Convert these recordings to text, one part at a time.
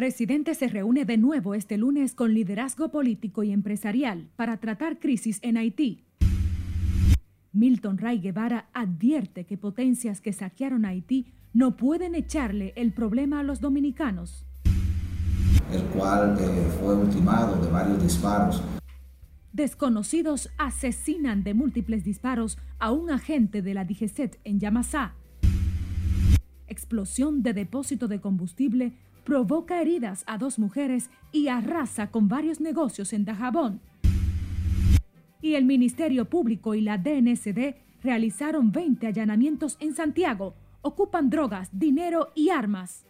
Presidente se reúne de nuevo este lunes con liderazgo político y empresarial para tratar crisis en Haití. Milton Ray Guevara advierte que potencias que saquearon Haití no pueden echarle el problema a los dominicanos. El cual eh, fue ultimado de varios disparos. Desconocidos asesinan de múltiples disparos a un agente de la DGCET en Yamasá. Explosión de depósito de combustible provoca heridas a dos mujeres y arrasa con varios negocios en Dajabón. Y el Ministerio Público y la DNCD realizaron 20 allanamientos en Santiago. Ocupan drogas, dinero y armas.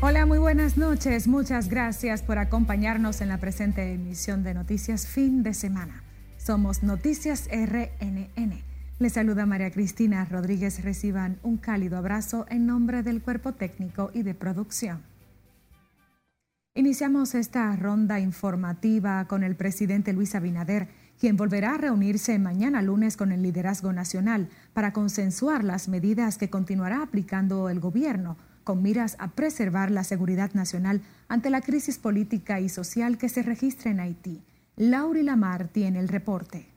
Hola, muy buenas noches. Muchas gracias por acompañarnos en la presente emisión de Noticias Fin de Semana. Somos Noticias RNN. Les saluda María Cristina Rodríguez. Reciban un cálido abrazo en nombre del cuerpo técnico y de producción. Iniciamos esta ronda informativa con el presidente Luis Abinader, quien volverá a reunirse mañana lunes con el liderazgo nacional para consensuar las medidas que continuará aplicando el gobierno con miras a preservar la seguridad nacional ante la crisis política y social que se registra en Haití. Lauri Lamar tiene el reporte.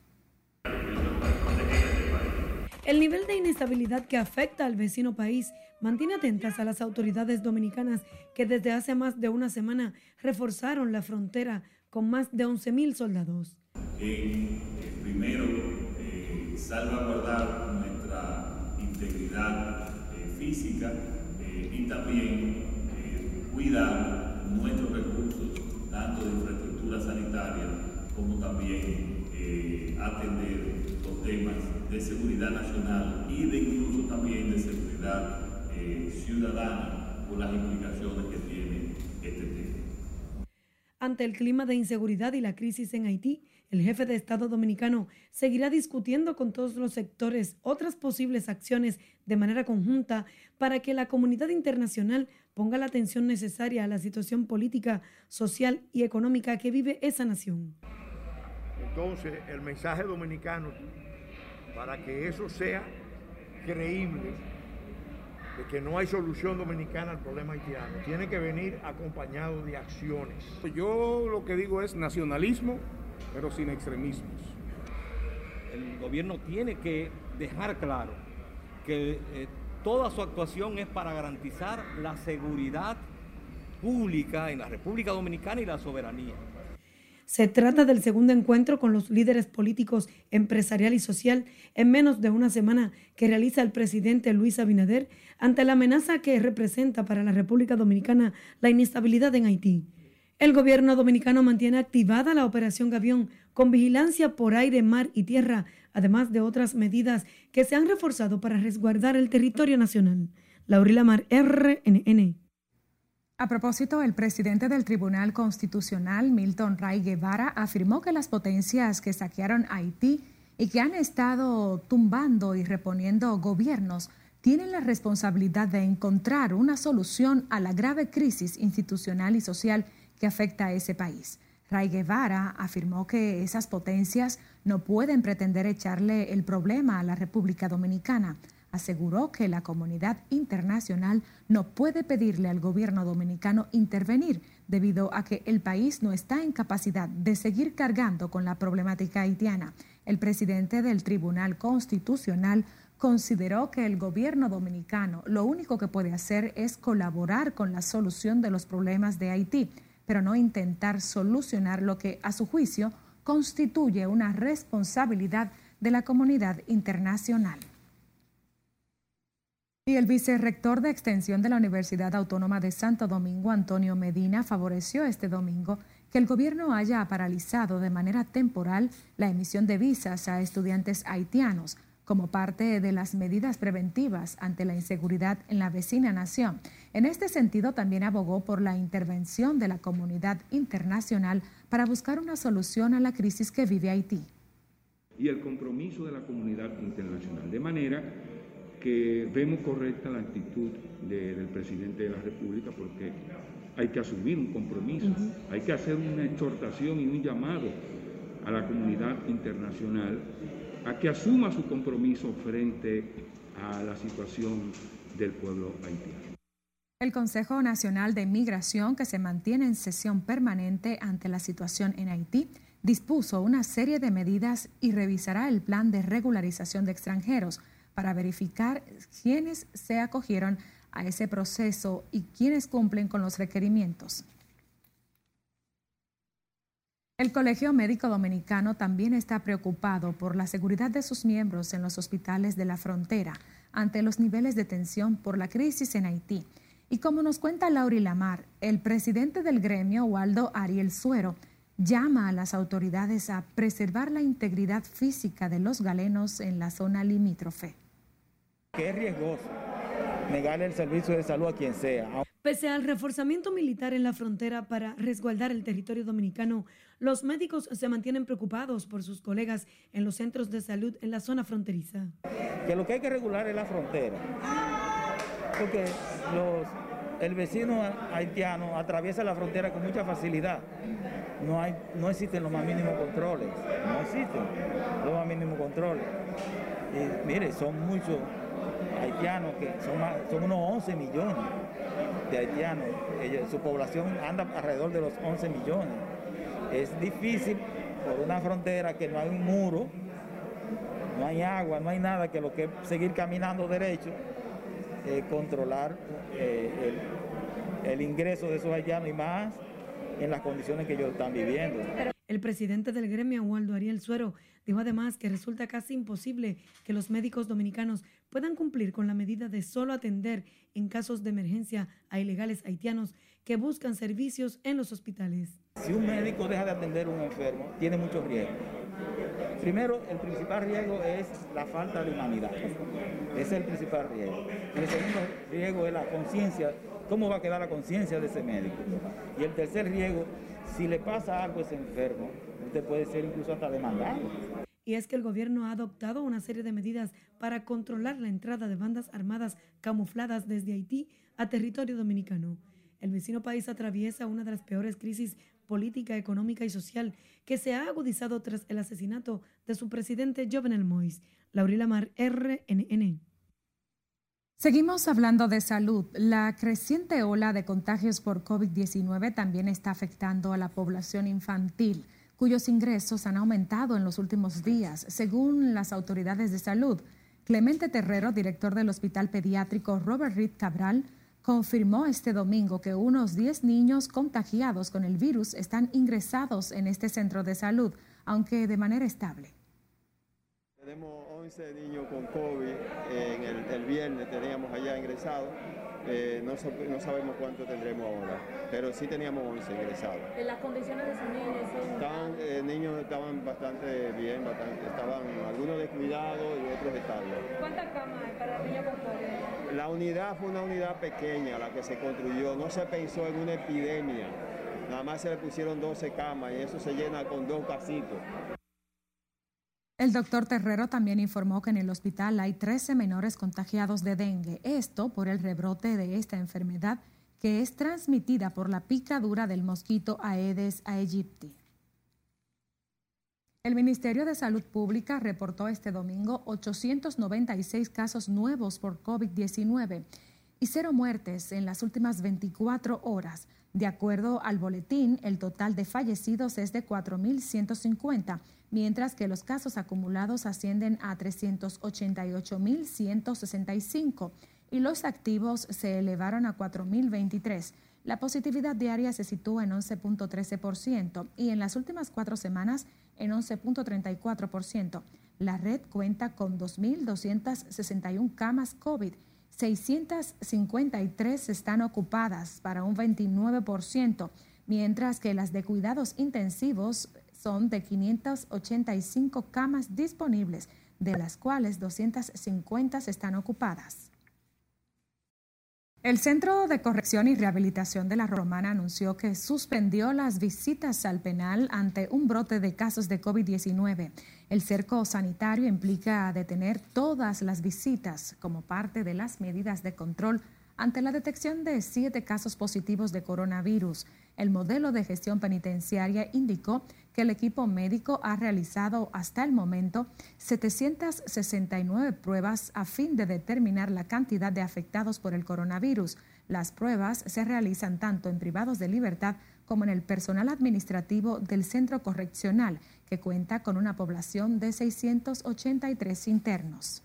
El nivel de inestabilidad que afecta al vecino país mantiene atentas a las autoridades dominicanas que desde hace más de una semana reforzaron la frontera con más de 11.000 soldados. Eh, primero, eh, salvaguardar nuestra integridad eh, física y también eh, cuidar nuestros recursos, tanto de infraestructura sanitaria como también eh, atender los temas de seguridad nacional y de incluso también de seguridad eh, ciudadana por las implicaciones que tiene este tema. Ante el clima de inseguridad y la crisis en Haití, el jefe de Estado dominicano seguirá discutiendo con todos los sectores otras posibles acciones de manera conjunta para que la comunidad internacional ponga la atención necesaria a la situación política, social y económica que vive esa nación. Entonces, el mensaje dominicano, para que eso sea creíble, de que no hay solución dominicana al problema haitiano, tiene que venir acompañado de acciones. Yo lo que digo es nacionalismo pero sin extremismos. El gobierno tiene que dejar claro que eh, toda su actuación es para garantizar la seguridad pública en la República Dominicana y la soberanía. Se trata del segundo encuentro con los líderes políticos, empresarial y social en menos de una semana que realiza el presidente Luis Abinader ante la amenaza que representa para la República Dominicana la inestabilidad en Haití. El gobierno dominicano mantiene activada la operación Gavión con vigilancia por aire, mar y tierra, además de otras medidas que se han reforzado para resguardar el territorio nacional. Laurila Mar, RNN. A propósito, el presidente del Tribunal Constitucional, Milton Ray Guevara, afirmó que las potencias que saquearon Haití y que han estado tumbando y reponiendo gobiernos tienen la responsabilidad de encontrar una solución a la grave crisis institucional y social que afecta a ese país. Ray Guevara afirmó que esas potencias no pueden pretender echarle el problema a la República Dominicana. Aseguró que la comunidad internacional no puede pedirle al gobierno dominicano intervenir debido a que el país no está en capacidad de seguir cargando con la problemática haitiana. El presidente del Tribunal Constitucional consideró que el gobierno dominicano lo único que puede hacer es colaborar con la solución de los problemas de Haití pero no intentar solucionar lo que, a su juicio, constituye una responsabilidad de la comunidad internacional. Y el vicerrector de Extensión de la Universidad Autónoma de Santo Domingo, Antonio Medina, favoreció este domingo que el gobierno haya paralizado de manera temporal la emisión de visas a estudiantes haitianos como parte de las medidas preventivas ante la inseguridad en la vecina nación. En este sentido, también abogó por la intervención de la comunidad internacional para buscar una solución a la crisis que vive Haití. Y el compromiso de la comunidad internacional. De manera que vemos correcta la actitud del presidente de la República porque hay que asumir un compromiso, hay que hacer una exhortación y un llamado a la comunidad internacional a que asuma su compromiso frente a la situación del pueblo haitiano. El Consejo Nacional de Migración, que se mantiene en sesión permanente ante la situación en Haití, dispuso una serie de medidas y revisará el plan de regularización de extranjeros para verificar quiénes se acogieron a ese proceso y quiénes cumplen con los requerimientos. El Colegio Médico Dominicano también está preocupado por la seguridad de sus miembros en los hospitales de la frontera ante los niveles de tensión por la crisis en Haití. Y como nos cuenta Lauri Lamar, el presidente del gremio, Waldo Ariel Suero, llama a las autoridades a preservar la integridad física de los galenos en la zona limítrofe. Que es riesgoso negarle el servicio de salud a quien sea. Pese al reforzamiento militar en la frontera para resguardar el territorio dominicano, los médicos se mantienen preocupados por sus colegas en los centros de salud en la zona fronteriza. Que lo que hay que regular es la frontera, porque el vecino haitiano atraviesa la frontera con mucha facilidad. No, hay, no existen los más mínimos controles, no existen los más mínimos controles. Y mire, son muchos haitianos, que son, son unos 11 millones de haitianos. su población anda alrededor de los 11 millones. Es difícil por una frontera que no hay un muro, no hay agua, no hay nada que lo que seguir caminando derecho, eh, controlar eh, el, el ingreso de esos haitianos y más en las condiciones que ellos están viviendo. El presidente del gremio, Waldo Ariel Suero, dijo además que resulta casi imposible que los médicos dominicanos puedan cumplir con la medida de solo atender en casos de emergencia a ilegales haitianos que buscan servicios en los hospitales. Si un médico deja de atender a un enfermo, tiene muchos riesgos. Primero, el principal riesgo es la falta de humanidad. Ese es el principal riesgo. El segundo riesgo es la conciencia ¿Cómo va a quedar la conciencia de ese médico? Y el tercer riesgo, si le pasa algo a ese enfermo, usted puede ser incluso hasta demandado. Y es que el gobierno ha adoptado una serie de medidas para controlar la entrada de bandas armadas camufladas desde Haití a territorio dominicano. El vecino país atraviesa una de las peores crisis política, económica y social que se ha agudizado tras el asesinato de su presidente Jovenel Moïse. Laurila Mar, RNN. Seguimos hablando de salud. La creciente ola de contagios por COVID-19 también está afectando a la población infantil, cuyos ingresos han aumentado en los últimos días, según las autoridades de salud. Clemente Terrero, director del Hospital Pediátrico Robert Reed Cabral, confirmó este domingo que unos 10 niños contagiados con el virus están ingresados en este centro de salud, aunque de manera estable. Tenemos 11 niños con COVID, en el, viernes teníamos allá ingresados, eh, no, sabemos cuánto tendremos ahora, pero sí teníamos 11 ingresados. ¿En las condiciones de esos niños? Estaban, eh, niños estaban bastante bien, estaban algunos descuidados y otros estables. ¿Cuántas camas hay para niños con COVID? La unidad fue una unidad pequeña la que se construyó, no se pensó en una epidemia, nada más se le pusieron 12 camas y eso se llena con dos casitos. El doctor Terrero también informó que en el hospital hay 13 menores contagiados de dengue, esto por el rebrote de esta enfermedad que es transmitida por la picadura del mosquito Aedes aegypti. El Ministerio de Salud Pública reportó este domingo 896 casos nuevos por COVID-19 y cero muertes en las últimas 24 horas. De acuerdo al boletín, el total de fallecidos es de 4.150 mientras que los casos acumulados ascienden a 388.165 y los activos se elevaron a 4.023. La positividad diaria se sitúa en 11.13% y en las últimas cuatro semanas en 11.34%. La red cuenta con 2.261 camas COVID. 653 están ocupadas para un 29%, mientras que las de cuidados intensivos son de 585 camas disponibles, de las cuales 250 están ocupadas. El Centro de Corrección y Rehabilitación de la Romana anunció que suspendió las visitas al penal ante un brote de casos de COVID-19. El cerco sanitario implica detener todas las visitas como parte de las medidas de control ante la detección de siete casos positivos de coronavirus. El modelo de gestión penitenciaria indicó que el equipo médico ha realizado hasta el momento 769 pruebas a fin de determinar la cantidad de afectados por el coronavirus. Las pruebas se realizan tanto en privados de libertad como en el personal administrativo del centro correccional, que cuenta con una población de 683 internos.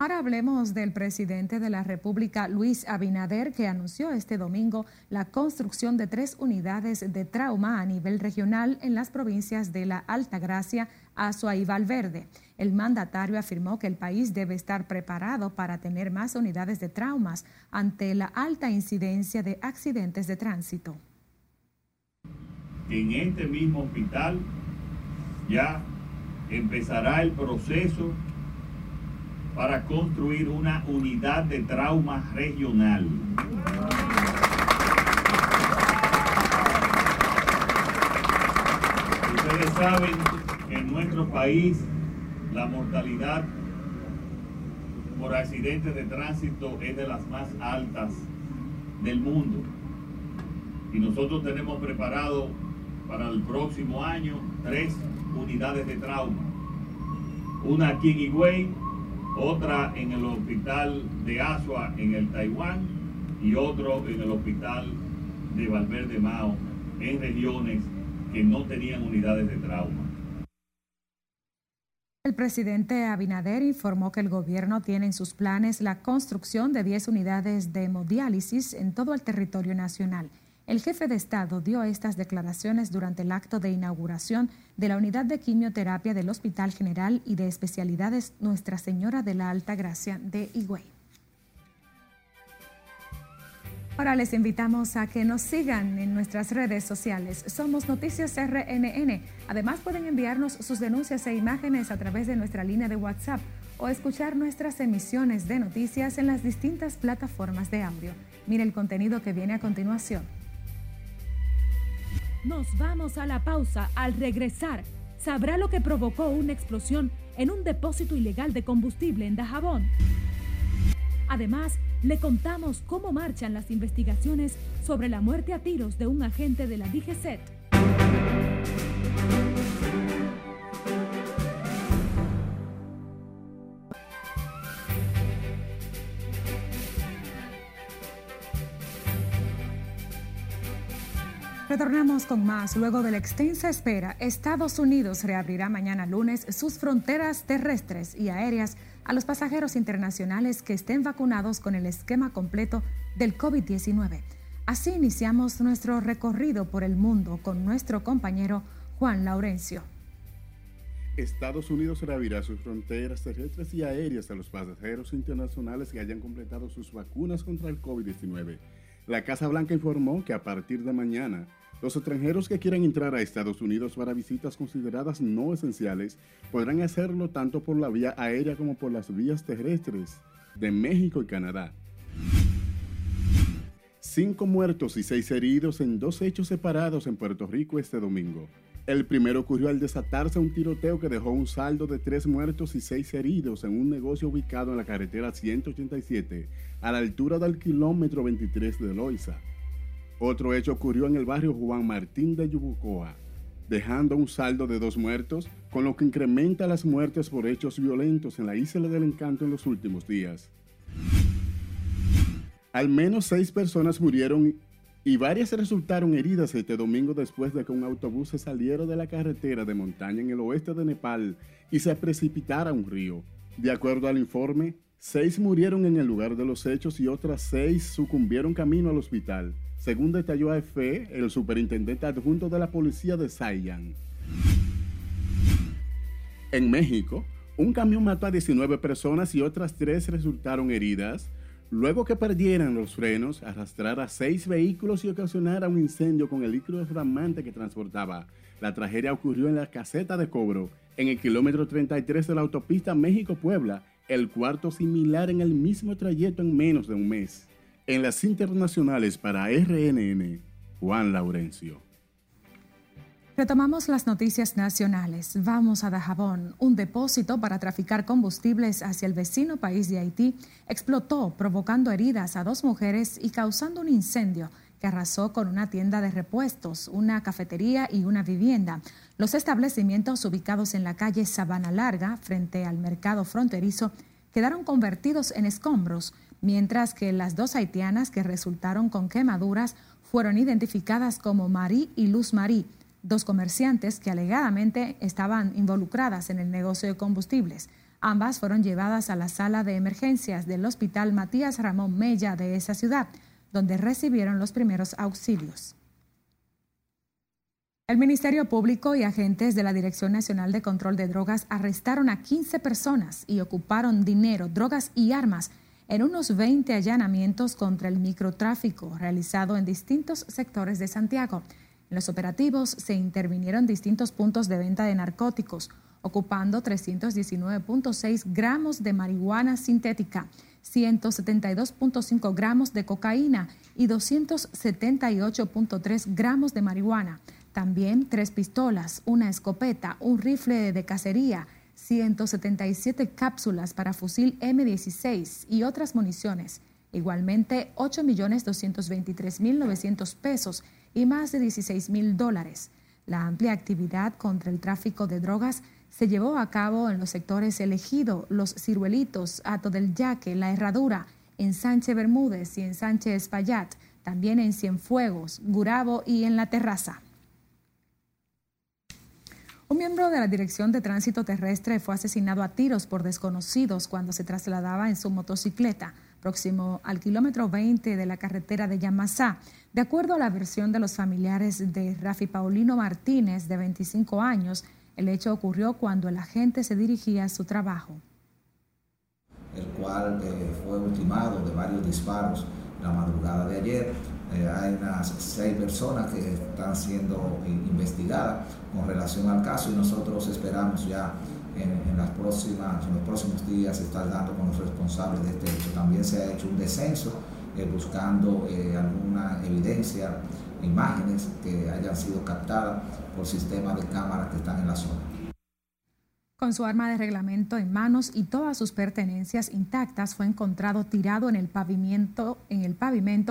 Ahora hablemos del presidente de la República, Luis Abinader, que anunció este domingo la construcción de tres unidades de trauma a nivel regional en las provincias de la Alta Gracia, Azua y Valverde. El mandatario afirmó que el país debe estar preparado para tener más unidades de traumas ante la alta incidencia de accidentes de tránsito. En este mismo hospital ya empezará el proceso para construir una unidad de trauma regional. Ustedes saben que en nuestro país la mortalidad por accidentes de tránsito es de las más altas del mundo. Y nosotros tenemos preparado para el próximo año tres unidades de trauma. Una aquí en Higüey, otra en el hospital de Asua en el Taiwán y otro en el hospital de Valverde Mao en regiones que no tenían unidades de trauma. El presidente Abinader informó que el gobierno tiene en sus planes la construcción de 10 unidades de hemodiálisis en todo el territorio nacional. El jefe de Estado dio estas declaraciones durante el acto de inauguración de la unidad de quimioterapia del Hospital General y de Especialidades Nuestra Señora de la Alta Gracia de Higüey. Ahora les invitamos a que nos sigan en nuestras redes sociales. Somos Noticias RNN. Además pueden enviarnos sus denuncias e imágenes a través de nuestra línea de WhatsApp o escuchar nuestras emisiones de noticias en las distintas plataformas de audio. Mire el contenido que viene a continuación. Nos vamos a la pausa. Al regresar, sabrá lo que provocó una explosión en un depósito ilegal de combustible en Dajabón. Además, le contamos cómo marchan las investigaciones sobre la muerte a tiros de un agente de la DGCET. Retornamos con más. Luego de la extensa espera, Estados Unidos reabrirá mañana lunes sus fronteras terrestres y aéreas a los pasajeros internacionales que estén vacunados con el esquema completo del COVID-19. Así iniciamos nuestro recorrido por el mundo con nuestro compañero Juan Laurencio. Estados Unidos reabrirá sus fronteras terrestres y aéreas a los pasajeros internacionales que hayan completado sus vacunas contra el COVID-19. La Casa Blanca informó que a partir de mañana los extranjeros que quieran entrar a Estados Unidos para visitas consideradas no esenciales podrán hacerlo tanto por la vía aérea como por las vías terrestres de México y Canadá. Cinco muertos y seis heridos en dos hechos separados en Puerto Rico este domingo. El primero ocurrió al desatarse un tiroteo que dejó un saldo de tres muertos y seis heridos en un negocio ubicado en la carretera 187, a la altura del kilómetro 23 de Loiza. Otro hecho ocurrió en el barrio Juan Martín de Yubucoa, dejando un saldo de dos muertos, con lo que incrementa las muertes por hechos violentos en la isla del encanto en los últimos días. Al menos seis personas murieron y varias resultaron heridas este domingo después de que un autobús se saliera de la carretera de montaña en el oeste de Nepal y se precipitara a un río. De acuerdo al informe, seis murieron en el lugar de los hechos y otras seis sucumbieron camino al hospital según detalló AFE el superintendente adjunto de la policía de Saiyan. En México, un camión mató a 19 personas y otras tres resultaron heridas luego que perdieran los frenos, arrastrara seis vehículos y ocasionara un incendio con el líquido flamante que transportaba. La tragedia ocurrió en la caseta de cobro, en el kilómetro 33 de la autopista México-Puebla, el cuarto similar en el mismo trayecto en menos de un mes. En las internacionales para RNN, Juan Laurencio. Retomamos las noticias nacionales. Vamos a Dajabón. Un depósito para traficar combustibles hacia el vecino país de Haití explotó, provocando heridas a dos mujeres y causando un incendio que arrasó con una tienda de repuestos, una cafetería y una vivienda. Los establecimientos ubicados en la calle Sabana Larga, frente al mercado fronterizo, quedaron convertidos en escombros, mientras que las dos haitianas que resultaron con quemaduras fueron identificadas como Marie y Luz Marie dos comerciantes que alegadamente estaban involucradas en el negocio de combustibles. Ambas fueron llevadas a la sala de emergencias del Hospital Matías Ramón Mella de esa ciudad, donde recibieron los primeros auxilios. El Ministerio Público y agentes de la Dirección Nacional de Control de Drogas arrestaron a 15 personas y ocuparon dinero, drogas y armas en unos 20 allanamientos contra el microtráfico realizado en distintos sectores de Santiago. En los operativos se intervinieron distintos puntos de venta de narcóticos, ocupando 319.6 gramos de marihuana sintética, 172.5 gramos de cocaína y 278.3 gramos de marihuana. También tres pistolas, una escopeta, un rifle de cacería, 177 cápsulas para fusil M16 y otras municiones. Igualmente, 8.223.900 pesos y más de 16 mil dólares. La amplia actividad contra el tráfico de drogas se llevó a cabo en los sectores elegido, Los Ciruelitos, Ato del Yaque, La Herradura, en Sánchez Bermúdez y en Sánchez Espaillat, también en Cienfuegos, Gurabo y en La Terraza. Un miembro de la Dirección de Tránsito Terrestre fue asesinado a tiros por desconocidos cuando se trasladaba en su motocicleta próximo al kilómetro 20 de la carretera de Yamasá. De acuerdo a la versión de los familiares de Rafi Paulino Martínez, de 25 años, el hecho ocurrió cuando el agente se dirigía a su trabajo. El cual eh, fue ultimado de varios disparos la madrugada de ayer. Eh, hay unas seis personas que están siendo investigadas con relación al caso y nosotros esperamos ya en, las próximas, en los próximos días estar dando con los responsables de este hecho. También se ha hecho un descenso eh, buscando eh, alguna evidencia, imágenes que hayan sido captadas por sistemas de cámaras que están en la zona. Con su arma de reglamento en manos y todas sus pertenencias intactas, fue encontrado tirado en el pavimento, en el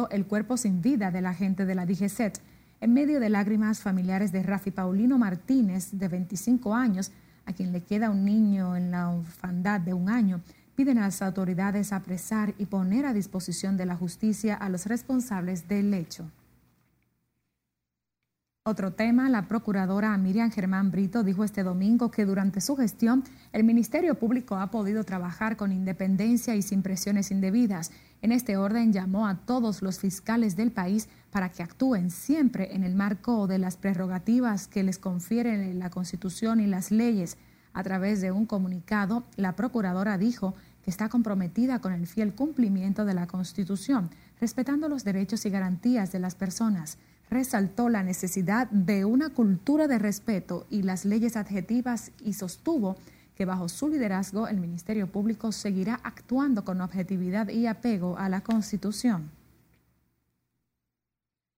el cuerpo sin vida del agente de la DGCET. En medio de lágrimas, familiares de Rafi Paulino Martínez, de 25 años, a quien le queda un niño en la orfandad de un año, piden a las autoridades apresar y poner a disposición de la justicia a los responsables del hecho. Otro tema, la procuradora Miriam Germán Brito dijo este domingo que durante su gestión el Ministerio Público ha podido trabajar con independencia y sin presiones indebidas. En este orden llamó a todos los fiscales del país para que actúen siempre en el marco de las prerrogativas que les confieren la Constitución y las leyes. A través de un comunicado, la procuradora dijo que está comprometida con el fiel cumplimiento de la Constitución, respetando los derechos y garantías de las personas resaltó la necesidad de una cultura de respeto y las leyes adjetivas y sostuvo que bajo su liderazgo el Ministerio Público seguirá actuando con objetividad y apego a la Constitución.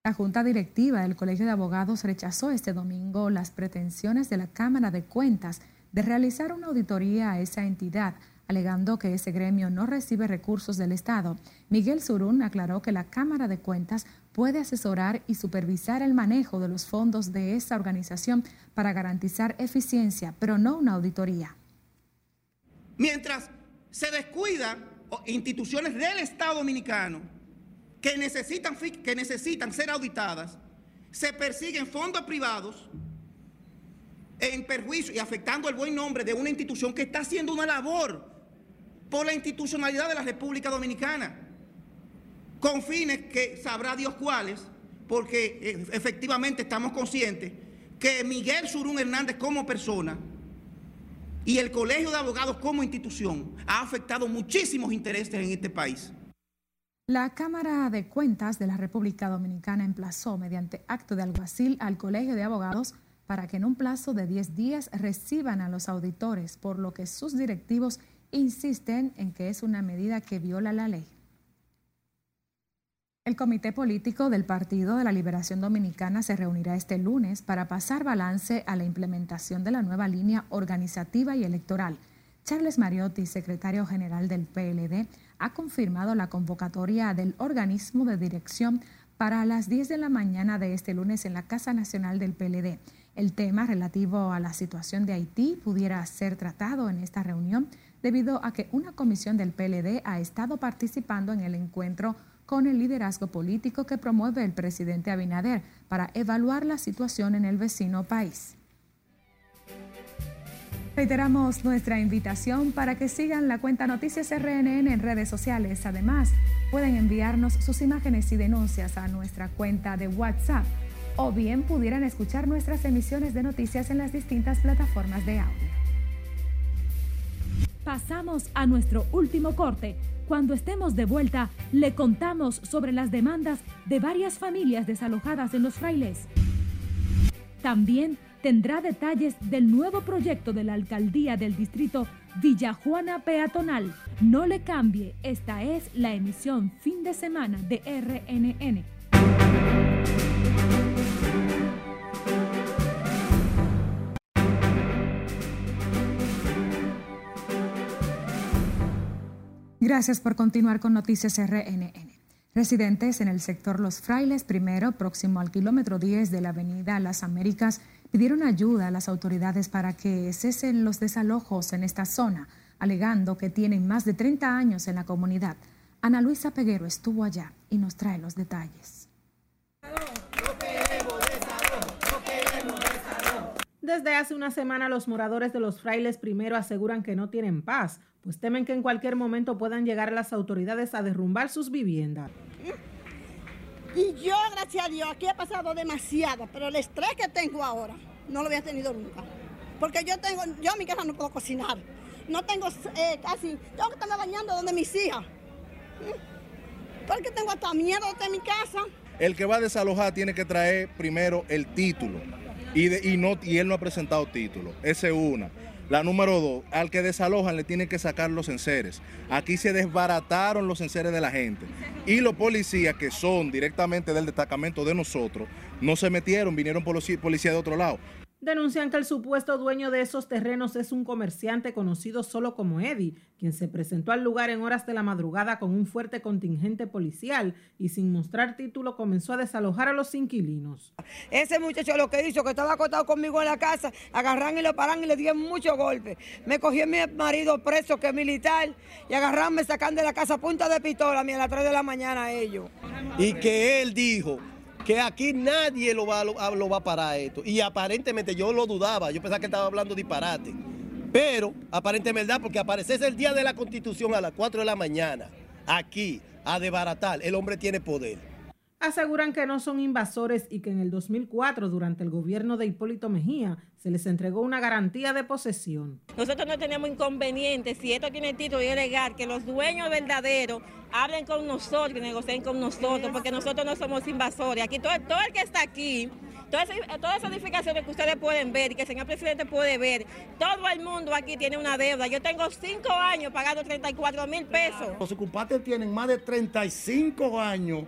La Junta Directiva del Colegio de Abogados rechazó este domingo las pretensiones de la Cámara de Cuentas de realizar una auditoría a esa entidad alegando que ese gremio no recibe recursos del Estado. Miguel Surún aclaró que la Cámara de Cuentas puede asesorar y supervisar el manejo de los fondos de esa organización para garantizar eficiencia, pero no una auditoría. Mientras se descuidan instituciones del Estado dominicano que necesitan, que necesitan ser auditadas, se persiguen fondos privados en perjuicio y afectando el buen nombre de una institución que está haciendo una labor por la institucionalidad de la República Dominicana, con fines que sabrá Dios cuáles, porque eh, efectivamente estamos conscientes que Miguel Surún Hernández como persona y el Colegio de Abogados como institución ha afectado muchísimos intereses en este país. La Cámara de Cuentas de la República Dominicana emplazó mediante acto de alguacil al Colegio de Abogados para que en un plazo de 10 días reciban a los auditores, por lo que sus directivos insisten en que es una medida que viola la ley. El Comité Político del Partido de la Liberación Dominicana se reunirá este lunes para pasar balance a la implementación de la nueva línea organizativa y electoral. Charles Mariotti, secretario general del PLD, ha confirmado la convocatoria del organismo de dirección para las 10 de la mañana de este lunes en la Casa Nacional del PLD. El tema relativo a la situación de Haití pudiera ser tratado en esta reunión debido a que una comisión del PLD ha estado participando en el encuentro con el liderazgo político que promueve el presidente Abinader para evaluar la situación en el vecino país. Reiteramos nuestra invitación para que sigan la cuenta Noticias RNN en redes sociales. Además, pueden enviarnos sus imágenes y denuncias a nuestra cuenta de WhatsApp o bien pudieran escuchar nuestras emisiones de noticias en las distintas plataformas de audio. Pasamos a nuestro último corte cuando estemos de vuelta, le contamos sobre las demandas de varias familias desalojadas en los frailes. También tendrá detalles del nuevo proyecto de la alcaldía del distrito Villa Juana Peatonal. No le cambie, esta es la emisión fin de semana de RNN. Gracias por continuar con Noticias RNN. Residentes en el sector Los Frailes, primero, próximo al kilómetro 10 de la avenida Las Américas, pidieron ayuda a las autoridades para que cesen los desalojos en esta zona, alegando que tienen más de 30 años en la comunidad. Ana Luisa Peguero estuvo allá y nos trae los detalles. Desde hace una semana los moradores de los frailes primero aseguran que no tienen paz, pues temen que en cualquier momento puedan llegar las autoridades a derrumbar sus viviendas. Y yo, gracias a Dios, aquí he pasado demasiado, pero el estrés que tengo ahora no lo había tenido nunca. Porque yo tengo, yo en mi casa no puedo cocinar. No tengo eh, casi, tengo que estar bañando donde mis hijas. Porque tengo hasta miedo de mi casa. El que va a desalojar tiene que traer primero el título y, no, él no ha presentado título. Esa es una. La número dos, al que desalojan le tienen que sacar los enseres. Aquí se desbarataron los enseres de la gente. Y los policías que son directamente del destacamento de nosotros, no se metieron, vinieron policías de otro lado. Denuncian que el supuesto dueño de esos terrenos es un comerciante conocido solo como Eddie, quien se presentó al lugar en horas de la madrugada con un fuerte contingente policial y sin mostrar título comenzó a desalojar a los inquilinos. Ese muchacho lo que hizo, que estaba acostado conmigo en la casa, agarran y lo paran y le dieron muchos golpes. Me cogió mi marido preso, que es militar, y agarran, me sacan de la casa a punta de pistola a mí a las 3 de la mañana ellos. Y que él dijo que aquí nadie lo va, lo, va a parar esto. Y aparentemente yo lo dudaba, yo pensaba que estaba hablando disparate. Pero aparentemente verdad, porque aparece el día de la constitución a las 4 de la mañana, aquí, a desbaratar, el hombre tiene poder aseguran que no son invasores y que en el 2004, durante el gobierno de Hipólito Mejía, se les entregó una garantía de posesión. Nosotros no tenemos inconvenientes, si esto tiene título y es legal, que los dueños verdaderos hablen con nosotros, que negocien con nosotros, porque nosotros no somos invasores. Aquí todo, todo el que está aquí, todas, todas esas edificaciones que ustedes pueden ver y que el señor presidente puede ver, todo el mundo aquí tiene una deuda. Yo tengo cinco años pagando 34 mil pesos. Los ocupantes tienen más de 35 años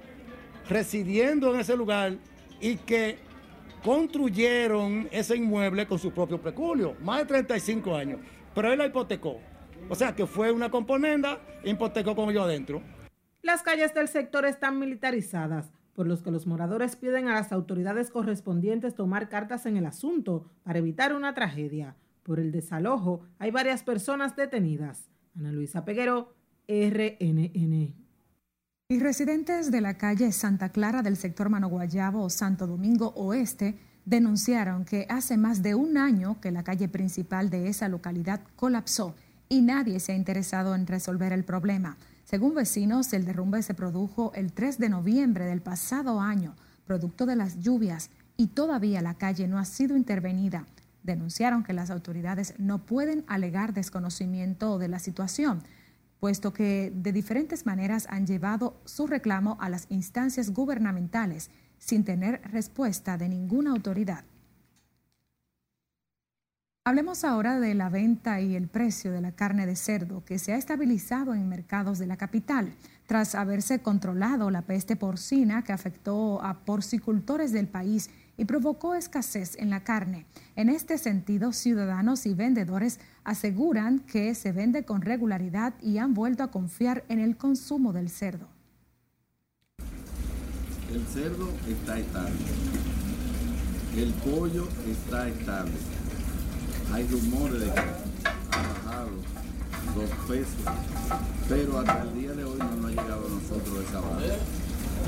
residiendo en ese lugar y que construyeron ese inmueble con su propio peculio, más de 35 años, pero él la hipotecó. O sea que fue una componenda, hipotecó como yo adentro. Las calles del sector están militarizadas, por los que los moradores piden a las autoridades correspondientes tomar cartas en el asunto para evitar una tragedia. Por el desalojo hay varias personas detenidas. Ana Luisa Peguero, RNN. Y residentes de la calle Santa Clara del sector Manoguayabo, Santo Domingo Oeste, denunciaron que hace más de un año que la calle principal de esa localidad colapsó y nadie se ha interesado en resolver el problema. Según vecinos, el derrumbe se produjo el 3 de noviembre del pasado año, producto de las lluvias, y todavía la calle no ha sido intervenida. Denunciaron que las autoridades no pueden alegar desconocimiento de la situación puesto que de diferentes maneras han llevado su reclamo a las instancias gubernamentales sin tener respuesta de ninguna autoridad. Hablemos ahora de la venta y el precio de la carne de cerdo que se ha estabilizado en mercados de la capital. tras haberse controlado la peste porcina que afectó a porcicultores del país y provocó escasez en la carne. En este sentido, ciudadanos y vendedores aseguran que se vende con regularidad y han vuelto a confiar en el consumo del cerdo. El cerdo está estable. El pollo está estable. Hay rumores de que ha bajado dos pesos, pero hasta el día de hoy no nos ha llegado a nosotros esa baja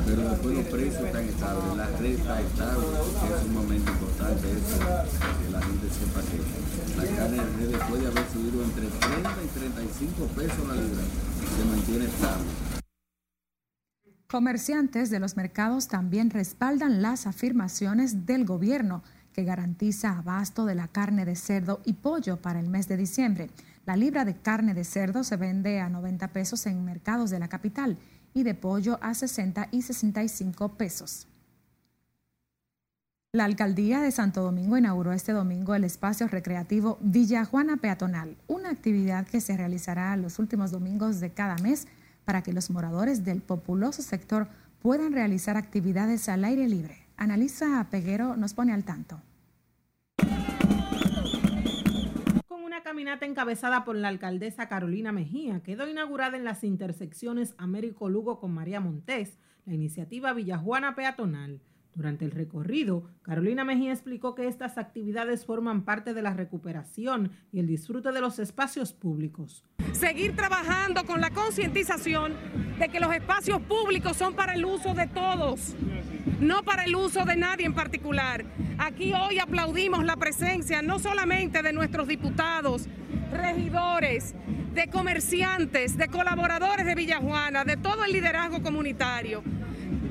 pero después los precios están estables, la red está estable, que es sumamente importante eso, que la gente sepa que la carne de red después de haber subido entre 30 y 35 pesos la libra, se mantiene estable. Comerciantes de los mercados también respaldan las afirmaciones del gobierno que garantiza abasto de la carne de cerdo y pollo para el mes de diciembre. La libra de carne de cerdo se vende a 90 pesos en mercados de la capital y de pollo a 60 y 65 pesos. La alcaldía de Santo Domingo inauguró este domingo el espacio recreativo Villa Juana Peatonal, una actividad que se realizará los últimos domingos de cada mes para que los moradores del populoso sector puedan realizar actividades al aire libre. Analiza Peguero nos pone al tanto. Caminata encabezada por la alcaldesa Carolina Mejía quedó inaugurada en las intersecciones Américo Lugo con María Montés, la iniciativa Villajuana Peatonal. Durante el recorrido, Carolina Mejía explicó que estas actividades forman parte de la recuperación y el disfrute de los espacios públicos. Seguir trabajando con la concientización de que los espacios públicos son para el uso de todos, no para el uso de nadie en particular. Aquí hoy aplaudimos la presencia no solamente de nuestros diputados, regidores, de comerciantes, de colaboradores de Villajuana, de todo el liderazgo comunitario.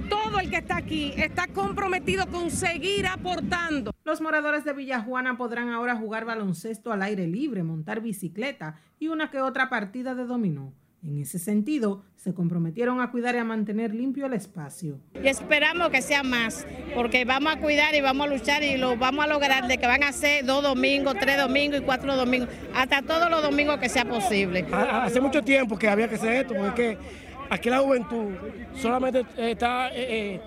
Todo el que está aquí está comprometido con seguir aportando. Los moradores de Villajuana podrán ahora jugar baloncesto al aire libre, montar bicicleta y una que otra partida de dominó. En ese sentido, se comprometieron a cuidar y a mantener limpio el espacio. Y esperamos que sea más, porque vamos a cuidar y vamos a luchar y lo vamos a lograr de que van a ser dos domingos, tres domingos y cuatro domingos, hasta todos los domingos que sea posible. Hace mucho tiempo que había que hacer esto, porque aquí la juventud solamente está eh,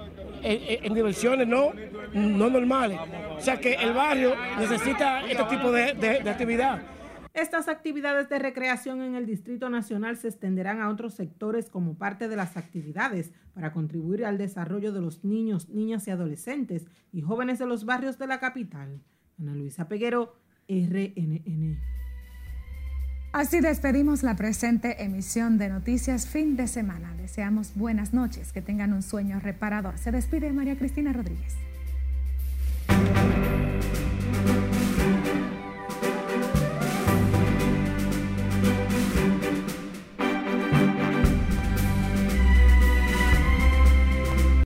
eh, en diversiones no, no normales. O sea que el barrio necesita este tipo de, de actividad. Estas actividades de recreación en el Distrito Nacional se extenderán a otros sectores como parte de las actividades para contribuir al desarrollo de los niños, niñas y adolescentes y jóvenes de los barrios de la capital. Ana Luisa Peguero, RNN. Así despedimos la presente emisión de Noticias Fin de Semana. Deseamos buenas noches, que tengan un sueño reparador. Se despide María Cristina Rodríguez.